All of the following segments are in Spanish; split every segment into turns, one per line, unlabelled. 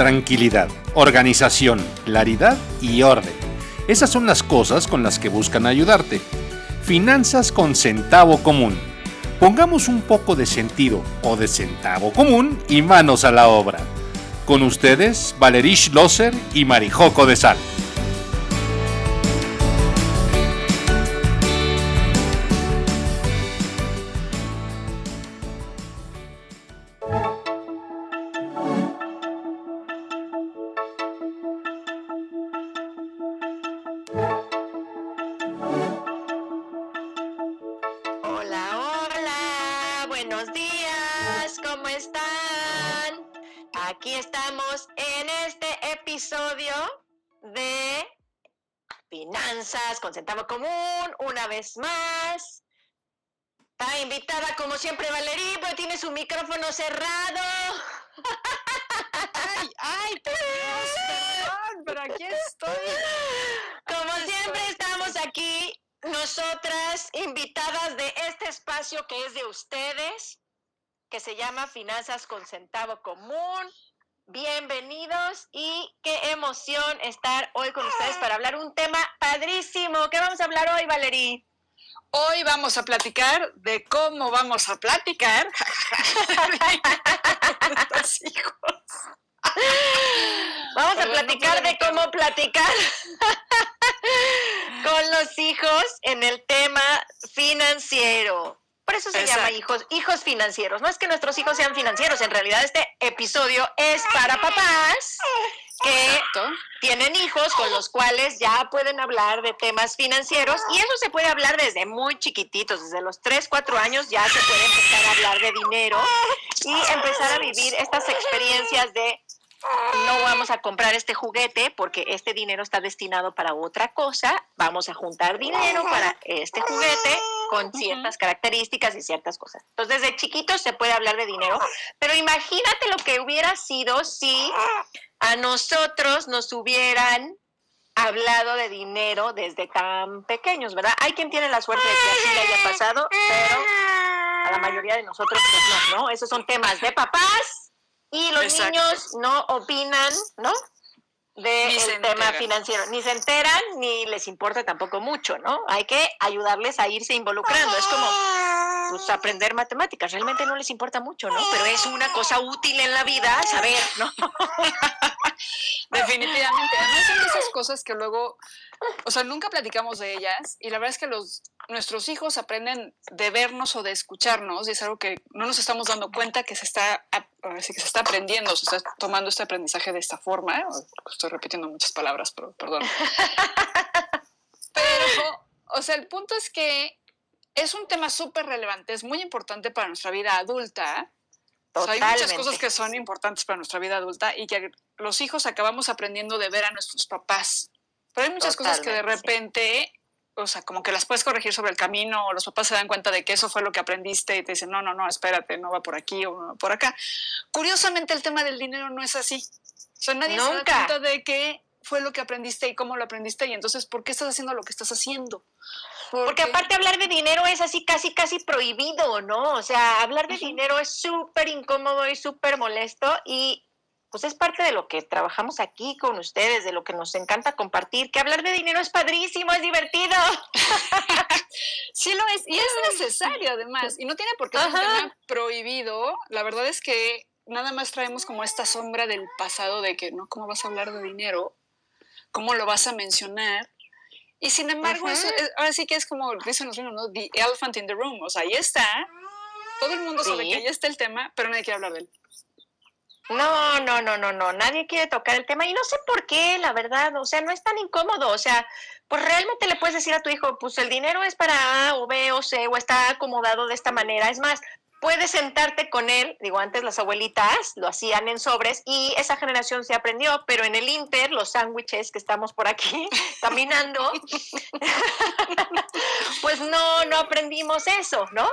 tranquilidad, organización, claridad y orden. Esas son las cosas con las que buscan ayudarte. Finanzas con centavo común. Pongamos un poco de sentido o de centavo común y manos a la obra. Con ustedes, Valerish Loser y Marijoco de Sal.
Con centavo común, una vez más. Está invitada como siempre Valerí, pero tiene su micrófono cerrado.
Ay, ay, perdón, pero aquí estoy.
Como siempre estamos aquí, nosotras invitadas de este espacio que es de ustedes, que se llama Finanzas con Centavo Común. Bienvenidos y qué emoción estar hoy con ustedes para hablar un tema padrísimo. ¿Qué vamos a hablar hoy, Valerí?
Hoy vamos a platicar de cómo vamos a platicar
Vamos a platicar de cómo platicar con los hijos en el tema financiero. Por eso se llama hijos, hijos financieros. No es que nuestros hijos sean financieros, en realidad este episodio es para papás que tienen hijos con los cuales ya pueden hablar de temas financieros y eso se puede hablar desde muy chiquititos, desde los 3, 4 años ya se puede empezar a hablar de dinero y empezar a vivir estas experiencias de no vamos a comprar este juguete porque este dinero está destinado para otra cosa, vamos a juntar dinero para este juguete con ciertas características y ciertas cosas. Entonces, desde chiquitos se puede hablar de dinero, pero imagínate lo que hubiera sido si a nosotros nos hubieran hablado de dinero desde tan pequeños, ¿verdad? Hay quien tiene la suerte de que así le haya pasado, pero a la mayoría de nosotros pues no, ¿no? Esos son temas de papás y los niños no opinan, ¿no? Del tema financiero. Ni se enteran, ni les importa tampoco mucho, ¿no? Hay que ayudarles a irse involucrando. Es como pues, aprender matemáticas. Realmente no les importa mucho, ¿no? Pero es una cosa útil en la vida saber, ¿no?
Definitivamente. Además son esas cosas que luego, o sea, nunca platicamos de ellas y la verdad es que los, nuestros hijos aprenden de vernos o de escucharnos y es algo que no nos estamos dando cuenta que se está, que se está aprendiendo, se está tomando este aprendizaje de esta forma. ¿eh? Estoy repitiendo muchas palabras, pero perdón. Pero, o sea, el punto es que es un tema súper relevante, es muy importante para nuestra vida adulta. hay muchas cosas que son importantes para nuestra vida adulta y que los hijos acabamos aprendiendo de ver a nuestros papás. Pero hay muchas cosas que de repente, o sea, como que las puedes corregir sobre el camino o los papás se dan cuenta de que eso fue lo que aprendiste y te dicen, no, no, no, espérate, no va por aquí o no va por acá. Curiosamente el tema del dinero no es así. O sea, nadie se da cuenta de que fue lo que aprendiste y cómo lo aprendiste y entonces, ¿por qué estás haciendo lo que estás haciendo?
Porque, aparte hablar de dinero es así casi, casi prohibido, ¿no? O sea, hablar de dinero es súper incómodo y súper molesto y pues es parte de lo que trabajamos aquí con ustedes, de lo que nos encanta compartir, que hablar de dinero es padrísimo, es divertido.
sí lo es, y es necesario además, y no tiene por qué ser un tema prohibido. La verdad es que nada más traemos como esta sombra del pasado de que, ¿no? ¿Cómo vas a hablar de dinero? ¿Cómo lo vas a mencionar? Y sin embargo, ahora sí que es como dicen los niños, ¿no? The elephant in the room. O sea, ahí está. Todo el mundo sabe que ahí está el tema, pero nadie quiere hablar de él.
No, no, no, no, no, nadie quiere tocar el tema y no sé por qué, la verdad, o sea, no es tan incómodo, o sea, pues realmente le puedes decir a tu hijo, pues el dinero es para A o B o C o está acomodado de esta manera, es más, puedes sentarte con él, digo, antes las abuelitas lo hacían en sobres y esa generación se aprendió, pero en el Inter, los sándwiches que estamos por aquí caminando, pues no, no aprendimos eso, ¿no?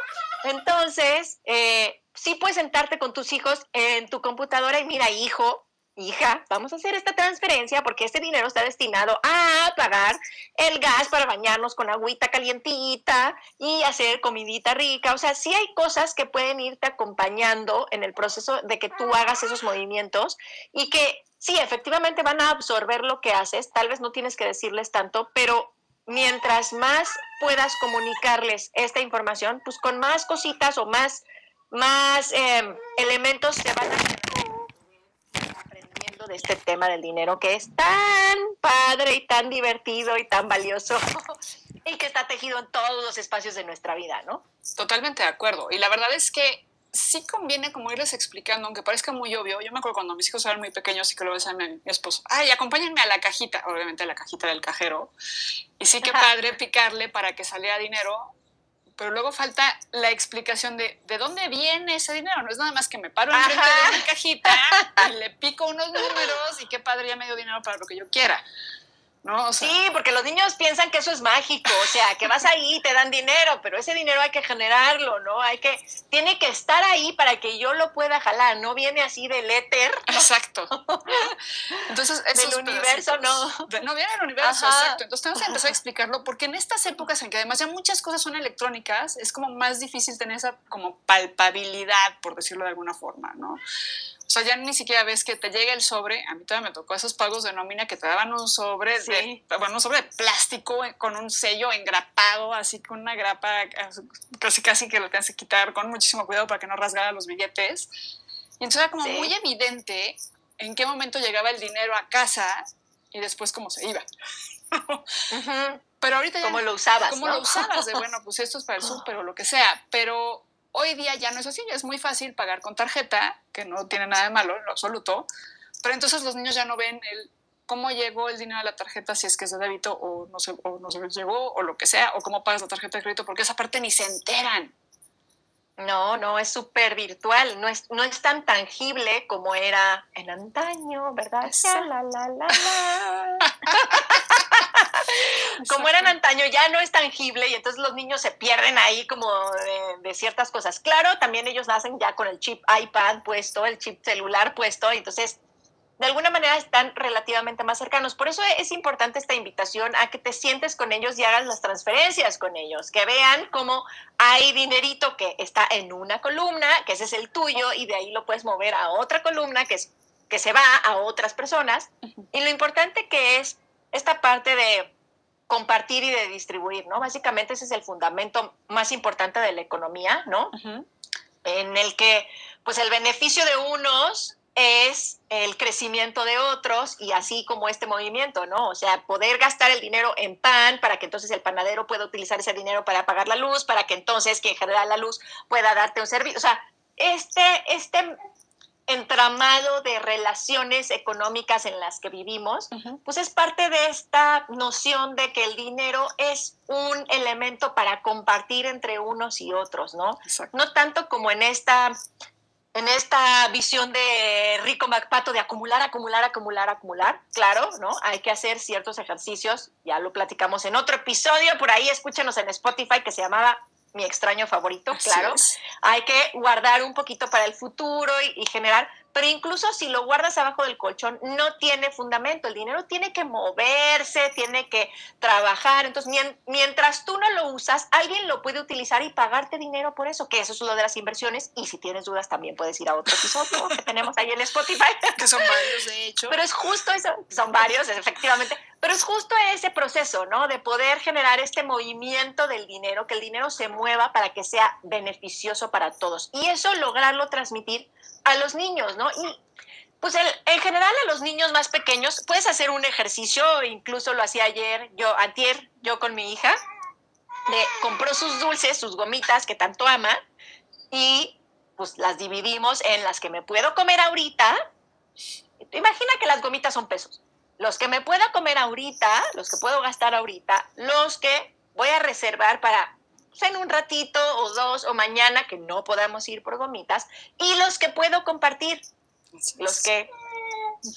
Entonces, eh, sí puedes sentarte con tus hijos en tu computadora y mira, hijo, hija, vamos a hacer esta transferencia porque este dinero está destinado a pagar el gas para bañarnos con agüita calientita y hacer comidita rica. O sea, sí hay cosas que pueden irte acompañando en el proceso de que tú hagas esos movimientos y que sí, efectivamente van a absorber lo que haces. Tal vez no tienes que decirles tanto, pero mientras más puedas comunicarles esta información, pues con más cositas o más, más em, elementos se van a de este tema del dinero que es tan padre y tan divertido y tan valioso y que está tejido en todos los espacios de nuestra vida, ¿no?
Totalmente de acuerdo. Y la verdad es que sí conviene como irles explicando, aunque parezca muy obvio. Yo me acuerdo cuando mis hijos eran muy pequeños y que lo decían a mi esposo, ay, acompáñenme a la cajita, obviamente a la cajita del cajero. Y sí que padre picarle para que saliera dinero, pero luego falta la explicación de de dónde viene ese dinero. No es nada más que me paro enfrente de mi cajita y le pico unos números y qué padre ya me dio dinero para lo que yo quiera
sí, porque los niños piensan que eso es mágico, o sea, que vas ahí y te dan dinero, pero ese dinero hay que generarlo, ¿no? Hay que, tiene que estar ahí para que yo lo pueda jalar, no viene así del éter.
Exacto. Entonces,
del universo no.
no viene del universo, exacto. Entonces tenemos que empezar a explicarlo, porque en estas épocas en que además ya muchas cosas son electrónicas, es como más difícil tener esa como palpabilidad, por decirlo de alguna forma, ¿no? O sea, ya ni siquiera ves que te llega el sobre. A mí todavía me tocó esos pagos de nómina que te daban un sobre, de, bueno, un sobre de plástico con un sello engrapado, así con una grapa, casi casi que lo tienes que quitar con muchísimo cuidado para que no rasgara los billetes. Y entonces era como muy evidente en qué momento llegaba el dinero a casa y después cómo se iba. Pero ahorita ya...
¿Cómo lo usabas?
¿Cómo lo usabas? De, bueno, pues esto es para el súper o lo que sea. Pero Hoy día ya no es así, es muy fácil pagar con tarjeta, que no tiene nada de malo en lo absoluto, pero entonces los niños ya no ven el cómo llegó el dinero a la tarjeta, si es que es de débito o no se, o no se llegó o lo que sea, o cómo pagas la tarjeta de crédito, porque esa parte ni se enteran.
No, no, es súper virtual, no es, no es tan tangible como era en antaño, ¿verdad? La, la, la, como eran antaño, ya no es tangible y entonces los niños se pierden ahí como de, ciertas cosas. Claro, también ellos nacen ya con el chip iPad puesto, el chip celular puesto, y entonces de alguna manera están relativamente más cercanos. Por eso es importante esta invitación a que te sientes con ellos y hagas las transferencias con ellos, que vean cómo hay dinerito que está en una columna, que ese es el tuyo, y de ahí lo puedes mover a otra columna que, es, que se va a otras personas. Y lo importante que es esta parte de compartir y de distribuir, ¿no? Básicamente ese es el fundamento más importante de la economía, ¿no? En el que, pues, el beneficio de unos es el crecimiento de otros y así como este movimiento, ¿no? O sea, poder gastar el dinero en pan para que entonces el panadero pueda utilizar ese dinero para pagar la luz, para que entonces quien genera la luz pueda darte un servicio. O sea, este, este entramado de relaciones económicas en las que vivimos, pues es parte de esta noción de que el dinero es un elemento para compartir entre unos y otros, ¿no? No tanto como en esta en esta visión de Rico MacPato de acumular, acumular, acumular, acumular. Claro, ¿no? Hay que hacer ciertos ejercicios, ya lo platicamos en otro episodio, por ahí escúchenos en Spotify que se llamaba mi extraño favorito, claro. Hay que guardar un poquito para el futuro y, generar, pero incluso si lo guardas abajo del colchón, no tiene fundamento. El dinero tiene que moverse, tiene que trabajar. Entonces, mientras tú no lo usas, alguien lo puede utilizar y pagarte dinero por eso, que eso es lo de las inversiones. Y si tienes dudas, también puedes ir a otro episodio que tenemos ahí en Spotify.
Que son varios, de hecho.
Pero es justo eso, son varios, efectivamente. Pero es justo ese proceso, ¿no? De poder generar este movimiento del dinero, que el dinero se mueva para que sea beneficioso para todos. Y eso lograrlo transmitir a los niños, ¿no? Y pues en general a los niños más pequeños puedes hacer un ejercicio, incluso lo hacía ayer, yo, antier, yo con mi hija, de, compró sus dulces, sus gomitas que tanto ama, y pues las dividimos en las que me puedo comer ahorita. Imagina que las gomitas son pesos los que me pueda comer ahorita, los que puedo gastar ahorita, los que voy a reservar para pues, en un ratito o dos o mañana que no podamos ir por gomitas y los que puedo compartir, los que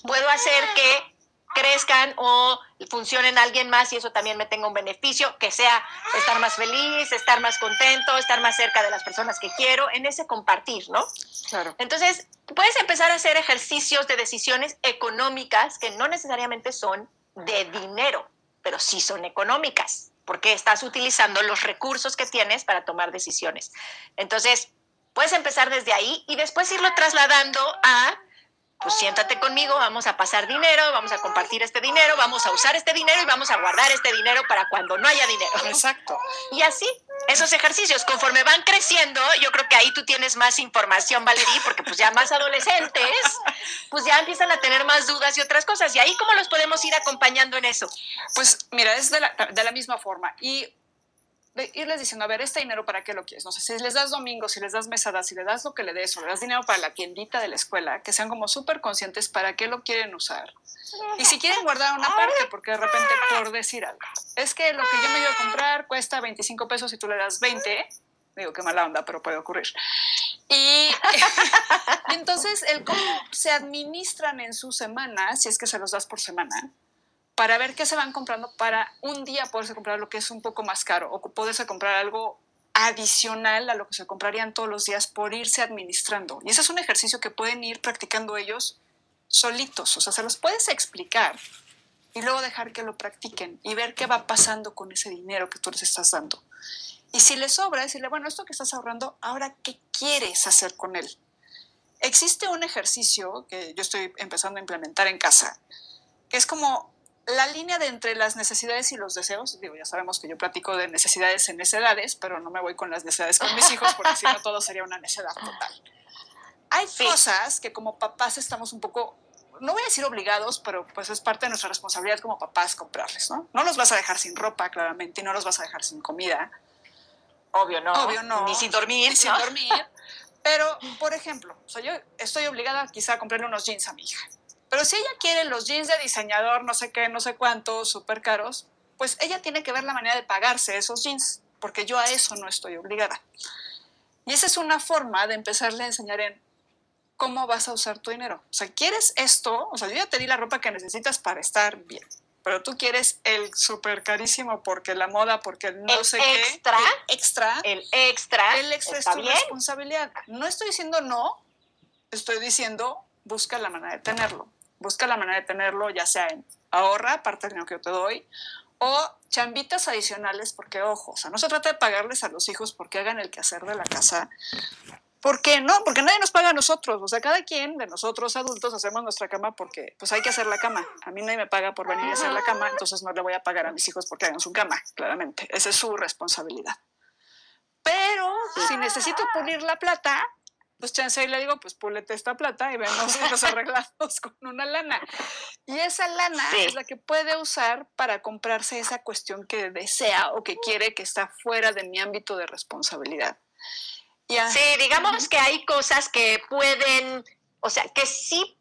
puedo hacer que crezcan o funcionen alguien más y eso también me tenga un beneficio, que sea estar más feliz, estar más contento, estar más cerca de las personas que quiero, en ese compartir, ¿no? Claro. Entonces, puedes empezar a hacer ejercicios de decisiones económicas que no necesariamente son de dinero, pero sí son económicas, porque estás utilizando los recursos que tienes para tomar decisiones. Entonces, puedes empezar desde ahí y después irlo trasladando a pues siéntate conmigo, vamos a pasar dinero, vamos a compartir este dinero, vamos a usar este dinero y vamos a guardar este dinero para cuando no haya dinero.
Exacto.
Y así, esos ejercicios, conforme van creciendo, yo creo que ahí tú tienes más información, Valerie, porque pues ya más adolescentes, pues ya empiezan a tener más dudas y otras cosas. Y ahí, ¿cómo los podemos ir acompañando en eso?
Pues mira, es de la, de la misma forma. Y irles diciendo, a ver, este dinero para qué lo quieres. No sé, si les das domingo, si les das mesadas, si les das lo que le des o le das dinero para la tiendita de la escuela, que sean como súper conscientes para qué lo quieren usar. Y si quieren guardar una parte, porque de repente por decir algo, es que lo que yo me iba a comprar cuesta 25 pesos y tú le das 20, digo, qué mala onda, pero puede ocurrir. Y, y entonces el cómo se administran en su semana, si es que se los das por semana, para ver qué se van comprando para un día poderse comprar lo que es un poco más caro o poderse comprar algo adicional a lo que se comprarían todos los días por irse administrando. Y ese es un ejercicio que pueden ir practicando ellos solitos, o sea, se los puedes explicar y luego dejar que lo practiquen y ver qué va pasando con ese dinero que tú les estás dando. Y si les sobra, decirle, bueno, esto que estás ahorrando, ahora, ¿qué quieres hacer con él? Existe un ejercicio que yo estoy empezando a implementar en casa, que es como la línea de entre las necesidades y los deseos, digo, ya sabemos que yo platico de necesidades en necedades, pero no me voy con las necesidades con mis hijos porque si no todo sería una necedad total. Hay cosas que como papás estamos un poco, no voy a decir obligados, pero pues es parte de nuestra responsabilidad como papás comprarles, ¿no? No los vas a dejar sin ropa, claramente, y no los vas a dejar sin comida.
Obvio no.
Obvio no.
Ni sin dormir.
Ni sin dormir. Pero, por ejemplo, o sea, yo estoy obligada quizá a comprarle unos jeans a mi hija pero si ella quiere los jeans de diseñador, no sé qué, no sé cuántos, súper caros, pues ella tiene que ver la manera de pagarse esos jeans, porque yo a eso no estoy obligada. Y esa es una forma de empezarle a enseñar en cómo vas a usar tu dinero. O sea, ¿quieres esto? O sea, yo ya te di la ropa que necesitas para estar bien, pero tú quieres el súper carísimo porque la moda, porque el no sé
extra,
qué. El extra.
El extra.
El extra es tu responsabilidad. No estoy diciendo no, estoy diciendo busca la manera de tenerlo busca la manera de tenerlo, ya sea en ahorra, parte del dinero que yo te doy, o chambitas adicionales, porque ojo, o sea, no se trata de pagarles a los hijos porque hagan el quehacer de la casa. ¿Por qué no? Porque nadie nos paga a nosotros. O sea, cada quien de nosotros adultos hacemos nuestra cama porque pues hay que hacer la cama. A mí nadie me paga por venir a hacer la cama, entonces no le voy a pagar a mis hijos porque hagan su cama, claramente. Esa es su responsabilidad. Pero si necesito pulir la plata, pues chance y le digo, pues púlete esta plata y vemos los arreglados con una lana. Y esa lana es la que puede usar para comprarse esa cuestión que desea o que quiere que está fuera de mi ámbito de responsabilidad.
Sí, digamos que hay cosas que pueden, o sea, que sí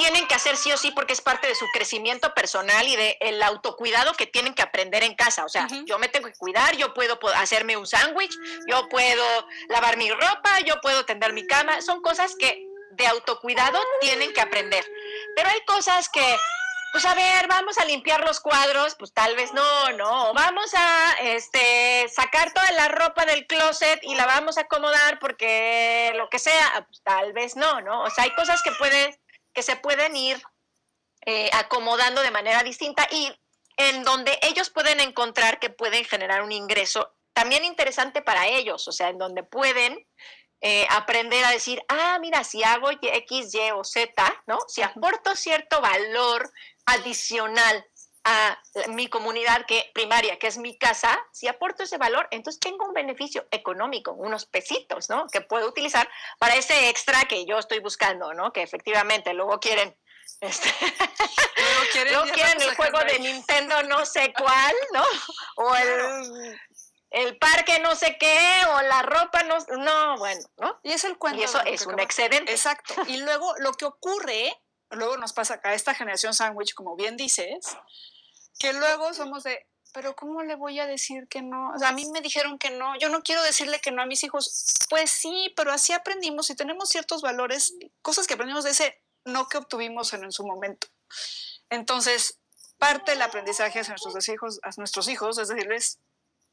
tienen que hacer sí o sí porque es parte de su crecimiento personal y del el autocuidado que tienen que aprender en casa. O sea, yo me tengo que cuidar, yo puedo hacerme un sándwich, yo puedo lavar mi ropa, yo puedo tender mi cama. Son cosas que de autocuidado tienen que aprender. Pero hay cosas que, pues a ver, vamos a limpiar los cuadros, pues tal vez no, no. Vamos a este, sacar toda la ropa del closet y la vamos a acomodar porque lo que sea, pues tal vez no, ¿no? O sea, hay cosas que pueden que se pueden ir eh, acomodando de manera distinta y en donde ellos pueden encontrar que pueden generar un ingreso también interesante para ellos, o sea, en donde pueden eh, aprender a decir, ah, mira, si hago X, Y o Z, ¿no? Si aporto cierto valor adicional a mi comunidad que, primaria, que es mi casa, si aporto ese valor, entonces tengo un beneficio económico, unos pesitos, ¿no? Que puedo utilizar para ese extra que yo estoy buscando, ¿no? Que efectivamente luego quieren este, luego quieren, el juego de Nintendo no sé cuál, ¿no? O el, el, parque no sé qué, o la ropa no, no, bueno, ¿no?
Y es el cuento.
Y eso es un excedente.
Exacto. Y luego lo que ocurre, luego nos pasa a esta generación sándwich, como bien dices, que luego somos de, pero ¿cómo le voy a decir que no? O sea, a mí me dijeron que no, yo no quiero decirle que no a mis hijos. Pues sí, pero así aprendimos y tenemos ciertos valores, cosas que aprendimos de ese no que obtuvimos en, en su momento. Entonces, parte del aprendizaje hacia nuestros hijos, a nuestros hijos es decirles,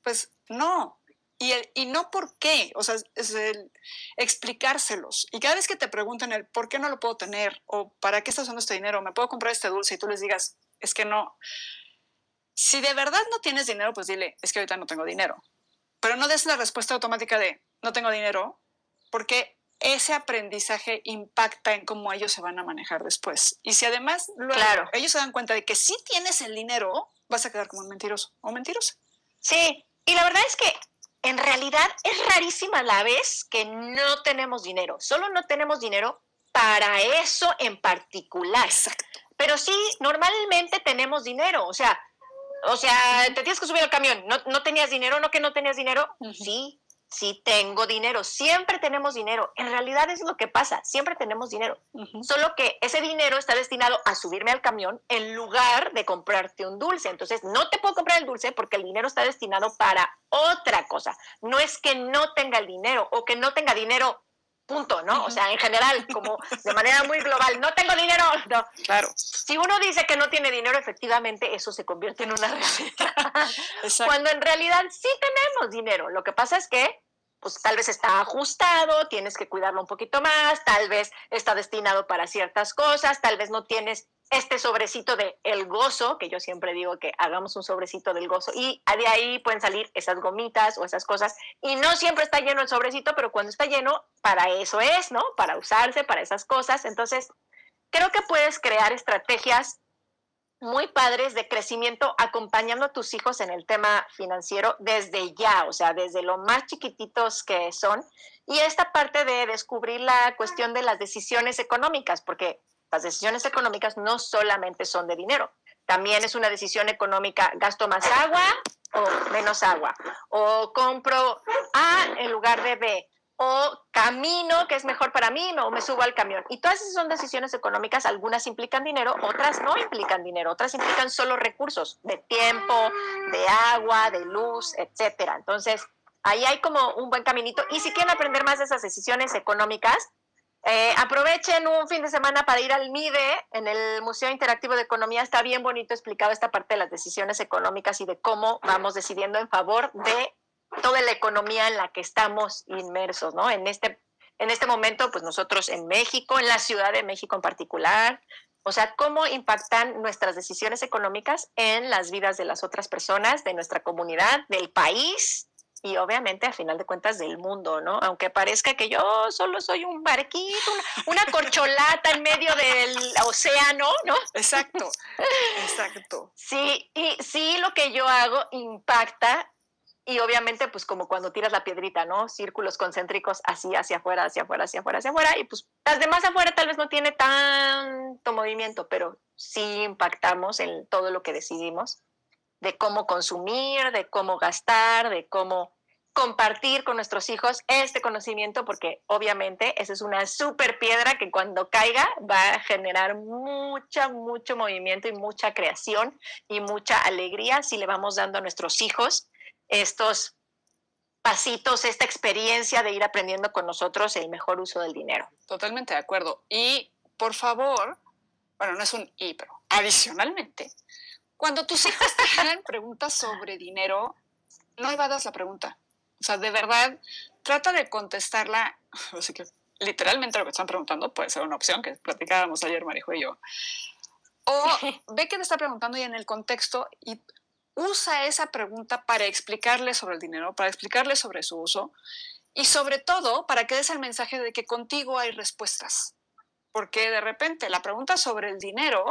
pues no. Y, el, y no por qué, o sea, es el explicárselos. Y cada vez que te preguntan el por qué no lo puedo tener o para qué estás usando este dinero, me puedo comprar este dulce y tú les digas, es que no. Si de verdad no tienes dinero, pues dile, es que ahorita no tengo dinero. Pero no des la respuesta automática de no tengo dinero, porque ese aprendizaje impacta en cómo ellos se van a manejar después. Y si además luego ellos se dan cuenta de que si tienes el dinero, vas a quedar como un mentiroso o mentirosa.
Sí, y la verdad es que en realidad es rarísima la vez que no tenemos dinero. Solo no tenemos dinero para eso en particular. Exacto. Pero sí, normalmente tenemos dinero. O sea, o sea, te tienes que subir al camión. ¿No, no tenías dinero? ¿No que no tenías dinero? Sí, sí tengo dinero, siempre tenemos dinero. En realidad es lo que pasa, siempre tenemos dinero. Solo que ese dinero está destinado a subirme al camión en lugar de comprarte un dulce. Entonces, no te puedo comprar el dulce porque el dinero está destinado para otra cosa. No es que no tenga el dinero o que no tenga dinero punto, ¿no? O sea, en general, como de manera muy global, no tengo dinero, no.
Claro.
Si uno dice que no tiene dinero, efectivamente eso se convierte en una realidad. Cuando en realidad sí tenemos dinero. Lo que pasa es que pues tal vez está ajustado, tienes que cuidarlo un poquito más, tal vez está destinado para ciertas cosas, tal vez no tienes este sobrecito de el gozo, que yo siempre digo que hagamos un sobrecito del gozo y de ahí pueden salir esas gomitas o esas cosas y no siempre está lleno el sobrecito, pero cuando está lleno, para eso es, ¿no? Para usarse, para esas cosas. Entonces, creo que puedes crear estrategias muy padres de crecimiento acompañando a tus hijos en el tema financiero desde ya, o sea, desde lo más chiquititos que son. Y esta parte de descubrir la cuestión de las decisiones económicas, porque las decisiones económicas no solamente son de dinero, también es una decisión económica, gasto más agua o menos agua, o compro A en lugar de B, o camino que es mejor para mí o me subo al camión. Y todas esas son decisiones económicas, algunas implican dinero, otras no implican dinero, otras implican solo recursos de tiempo, de agua, de luz, etcétera. Entonces, ahí hay como un buen caminito. Y si quieren aprender más de esas decisiones económicas, eh, aprovechen un fin de semana para ir al MIDE, en el Museo Interactivo de Economía. Está bien bonito explicado esta parte de las decisiones económicas y de cómo vamos decidiendo en favor de toda la economía en la que estamos inmersos, ¿no? En este, en este momento, pues nosotros en México, en la Ciudad de México en particular, o sea, cómo impactan nuestras decisiones económicas en las vidas de las otras personas, de nuestra comunidad, del país y obviamente a final de cuentas del mundo, ¿no? Aunque parezca que yo solo soy un barquito, una, una corcholata en medio del océano, ¿no?
Exacto, exacto.
Sí, y sí lo que yo hago impacta y obviamente, pues como cuando tiras la piedrita, ¿no? Círculos concéntricos así hacia afuera, hacia afuera, hacia afuera, hacia afuera. Y pues las demás afuera tal vez no tiene tanto movimiento, pero sí impactamos en todo lo que decidimos, de cómo consumir, de cómo gastar, de cómo compartir con nuestros hijos este conocimiento, porque obviamente esa es una super piedra que cuando caiga va a generar mucha, mucho movimiento y mucha creación y mucha alegría si le vamos dando a nuestros hijos estos pasitos, esta experiencia de ir aprendiendo con nosotros el mejor uso del dinero.
Totalmente de acuerdo. Y por favor, bueno, no es un y, pero adicionalmente, cuando tus hijos te hagan preguntas sobre dinero, no evadas la pregunta. O sea, de verdad, trata de contestarla. Así que literalmente lo que están preguntando puede ser una opción que platicábamos ayer, Marijo y yo. O ve que te está preguntando y en el contexto y usa esa pregunta para explicarle sobre el dinero, para explicarle sobre su uso y sobre todo para que des el mensaje de que contigo hay respuestas. Porque de repente la pregunta sobre el dinero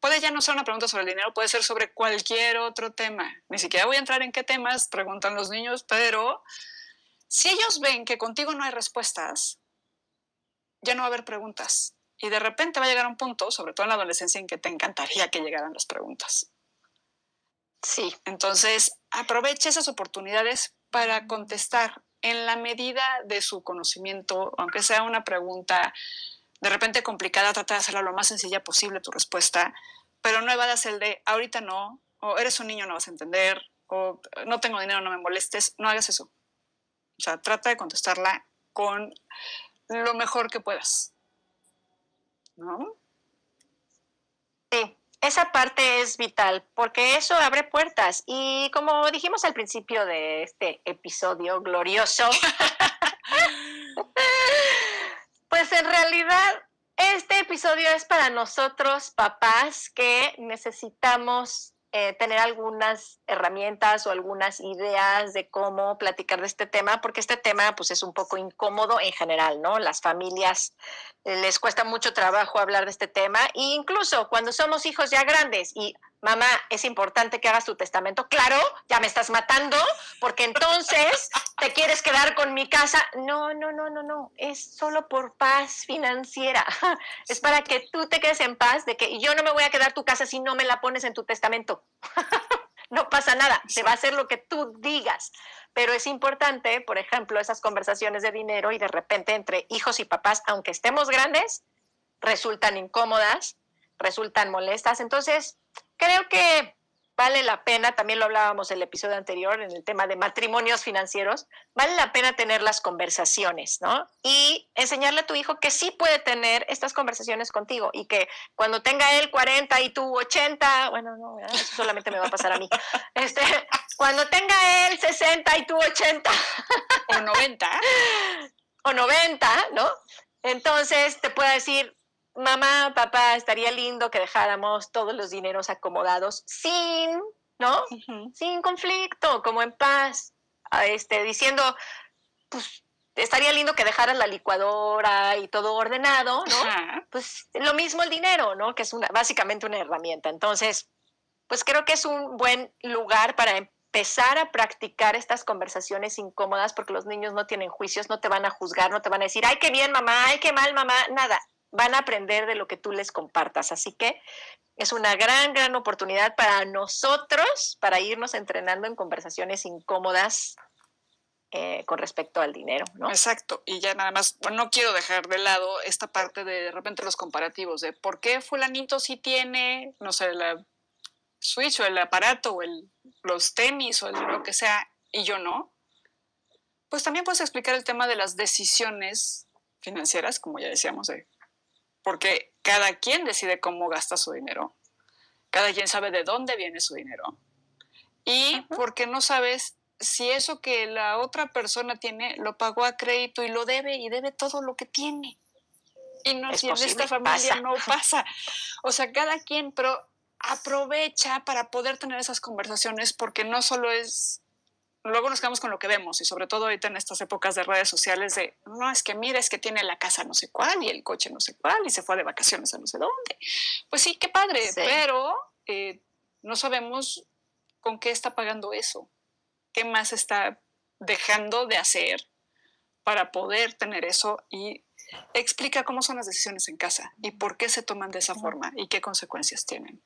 puede ya no ser una pregunta sobre el dinero, puede ser sobre cualquier otro tema. Ni siquiera voy a entrar en qué temas preguntan los niños, pero si ellos ven que contigo no hay respuestas, ya no va a haber preguntas. Y de repente va a llegar un punto, sobre todo en la adolescencia, en que te encantaría que llegaran las preguntas. Sí, entonces aproveche esas oportunidades para contestar en la medida de su conocimiento, aunque sea una pregunta de repente complicada, trata de hacerla lo más sencilla posible tu respuesta, pero no evadas el de ahorita no, o eres un niño, no vas a entender, o no tengo dinero, no me molestes, no hagas eso. O sea, trata de contestarla con lo mejor que puedas. ¿No?
Esa parte es vital porque eso abre puertas. Y como dijimos al principio de este episodio glorioso, pues en realidad este episodio es para nosotros papás que necesitamos eh, tener algunas herramientas o algunas ideas de cómo platicar de este tema, porque este tema pues es un poco incómodo en general, ¿no? Las familias eh, les cuesta mucho trabajo hablar de este tema e incluso cuando somos hijos ya grandes y mamá, es importante que hagas tu testamento. Claro, ya me estás matando, porque entonces te quieres quedar con mi casa. No, no, no, no, no. Es solo por paz financiera. Es para que tú te quedes en paz de que yo no me voy a quedar tu casa si no me la pones en tu testamento. No pasa nada, se va a hacer lo que tú digas. Pero es importante, por ejemplo, esas conversaciones de dinero y de repente entre hijos y papás, aunque estemos grandes, resultan incómodas, resultan molestas. Entonces, creo que vale la pena, también lo hablábamos en el episodio anterior, en el tema de matrimonios financieros, vale la pena tener las conversaciones, ¿no? Y enseñarle a tu hijo que sí puede tener estas conversaciones contigo y que cuando tenga él 40 y tú 80, bueno, no, eso solamente me va a pasar a mí, este, cuando tenga él 60 y tú 80.
O 90.
o 90, ¿no? Entonces te pueda decir, mamá, papá, estaría lindo que dejáramos todos los dineros acomodados sin, ¿no? Sin conflicto, como en paz, este, diciendo, pues estaría lindo que dejaras la licuadora y todo ordenado, ¿no? Pues lo mismo el dinero, ¿no? Que es una, básicamente una herramienta. Entonces, pues creo que es un buen lugar para empezar a practicar estas conversaciones incómodas porque los niños no tienen juicios, no te van a juzgar, no te van a decir, ay, qué bien mamá, ay, qué mal mamá, nada van a aprender de lo que tú les compartas. Así que es una gran, gran oportunidad para nosotros para irnos entrenando en conversaciones incómodas eh, con respecto al dinero, ¿no?
Exacto. Y ya nada más, bueno, no quiero dejar de lado esta parte de de repente los comparativos de por qué fulanito sí tiene, no sé, la Switch o el aparato o el, los tenis o lo que sea y yo no. Pues también puedes explicar el tema de las decisiones financieras, como ya decíamos, de porque cada quien decide cómo gasta su dinero, cada quien sabe de dónde viene su dinero y porque no sabes si eso que la otra persona tiene lo pagó a crédito y lo debe y debe todo lo que tiene. Y no, si en esta familia no pasa. O sea, cada quien, pero aprovecha para poder tener esas conversaciones porque no solo es luego nos quedamos con lo que vemos y sobre todo ahorita en estas épocas de redes sociales de, no, es que mira, es que tiene la casa no sé cuál y el coche no sé cuál y se fue de vacaciones a no sé dónde. Pues sí, qué padre, pero eh, no sabemos con qué está pagando eso, qué más está dejando de hacer para poder tener eso y explica cómo son las decisiones en casa y por qué se toman de esa forma y qué consecuencias tienen.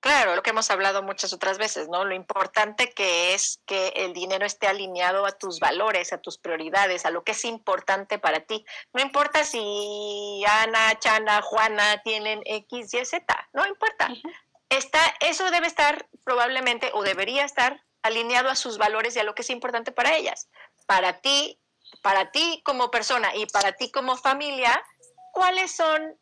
Claro, lo que hemos hablado muchas otras veces, ¿no? Lo importante que es que el dinero esté alineado a tus valores, a tus prioridades, a lo que es importante para ti. No importa si Ana, Chana, Juana tienen X, Y, Z, no importa. Está, eso debe estar probablemente o debería estar alineado a sus valores y a lo que es importante para ellas. Para ti, para ti como persona y para ti como familia, cuáles son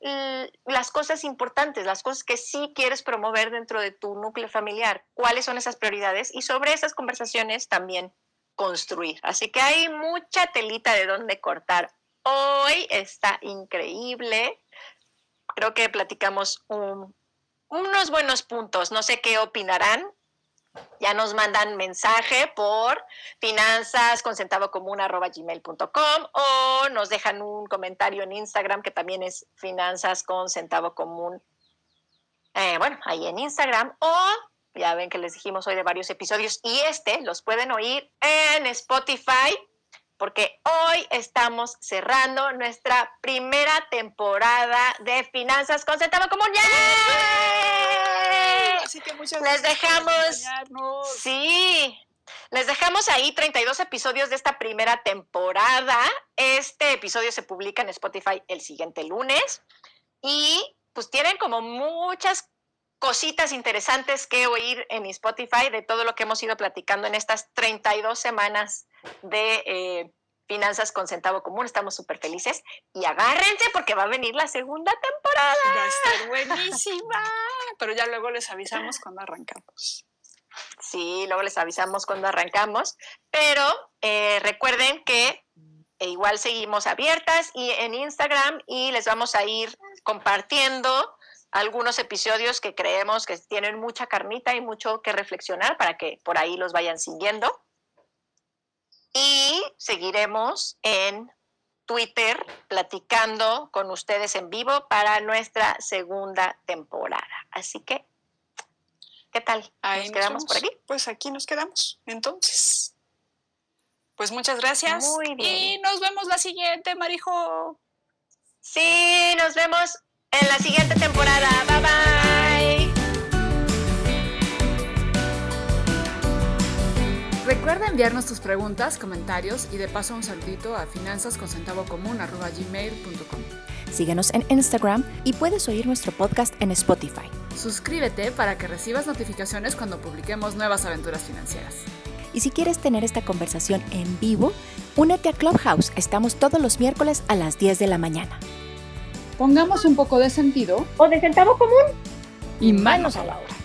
las cosas importantes, las cosas que sí quieres promover dentro de tu núcleo familiar, cuáles son esas prioridades y sobre esas conversaciones también construir. Así que hay mucha telita de dónde cortar. Hoy está increíble. Creo que platicamos unos buenos puntos. No sé qué opinarán ya nos mandan mensaje por finanzas o nos dejan un comentario en Instagram que también es finanzas. Eh, bueno, ahí en Instagram o ya ven que les dijimos hoy de varios episodios y este los pueden oír en Spotify porque hoy estamos cerrando nuestra primera temporada de Finanzas con Centavo Común.
Así que muchas
Les dejamos. Sí. Les dejamos ahí 32 episodios de esta primera temporada. Este episodio se publica en Spotify el siguiente lunes. Y pues tienen como muchas cositas interesantes que oír en Spotify de todo lo que hemos ido platicando en estas 32 semanas de, eh, Finanzas con Centavo Común. Estamos súper felices y agárrense porque va a venir la segunda temporada.
Va a estar buenísima. Pero ya luego les avisamos cuando arrancamos.
Sí, luego les avisamos cuando arrancamos. Pero eh, recuerden que e igual seguimos abiertas y en Instagram y les vamos a ir compartiendo algunos episodios que creemos que tienen mucha carnita y mucho que reflexionar para que por ahí los vayan siguiendo. Y seguiremos en Twitter platicando con ustedes en vivo para nuestra segunda temporada. Así que, ¿qué tal?
¿Nos quedamos por aquí? Pues aquí nos quedamos, entonces. Pues muchas gracias. Muy bien. Y nos vemos la siguiente, Marijo.
Sí, nos vemos en la siguiente temporada. Bye bye.
Recuerda enviarnos tus preguntas, comentarios y de paso un saludito a finanzasconcentavocomún.com.
Síguenos en Instagram y puedes oír nuestro podcast en Spotify.
Suscríbete para que recibas notificaciones cuando publiquemos nuevas aventuras financieras.
Y si quieres tener esta conversación en vivo, únete a Clubhouse. Estamos todos los miércoles a las 10 de la mañana.
Pongamos un poco de sentido
o de centavo común
y manos a la obra.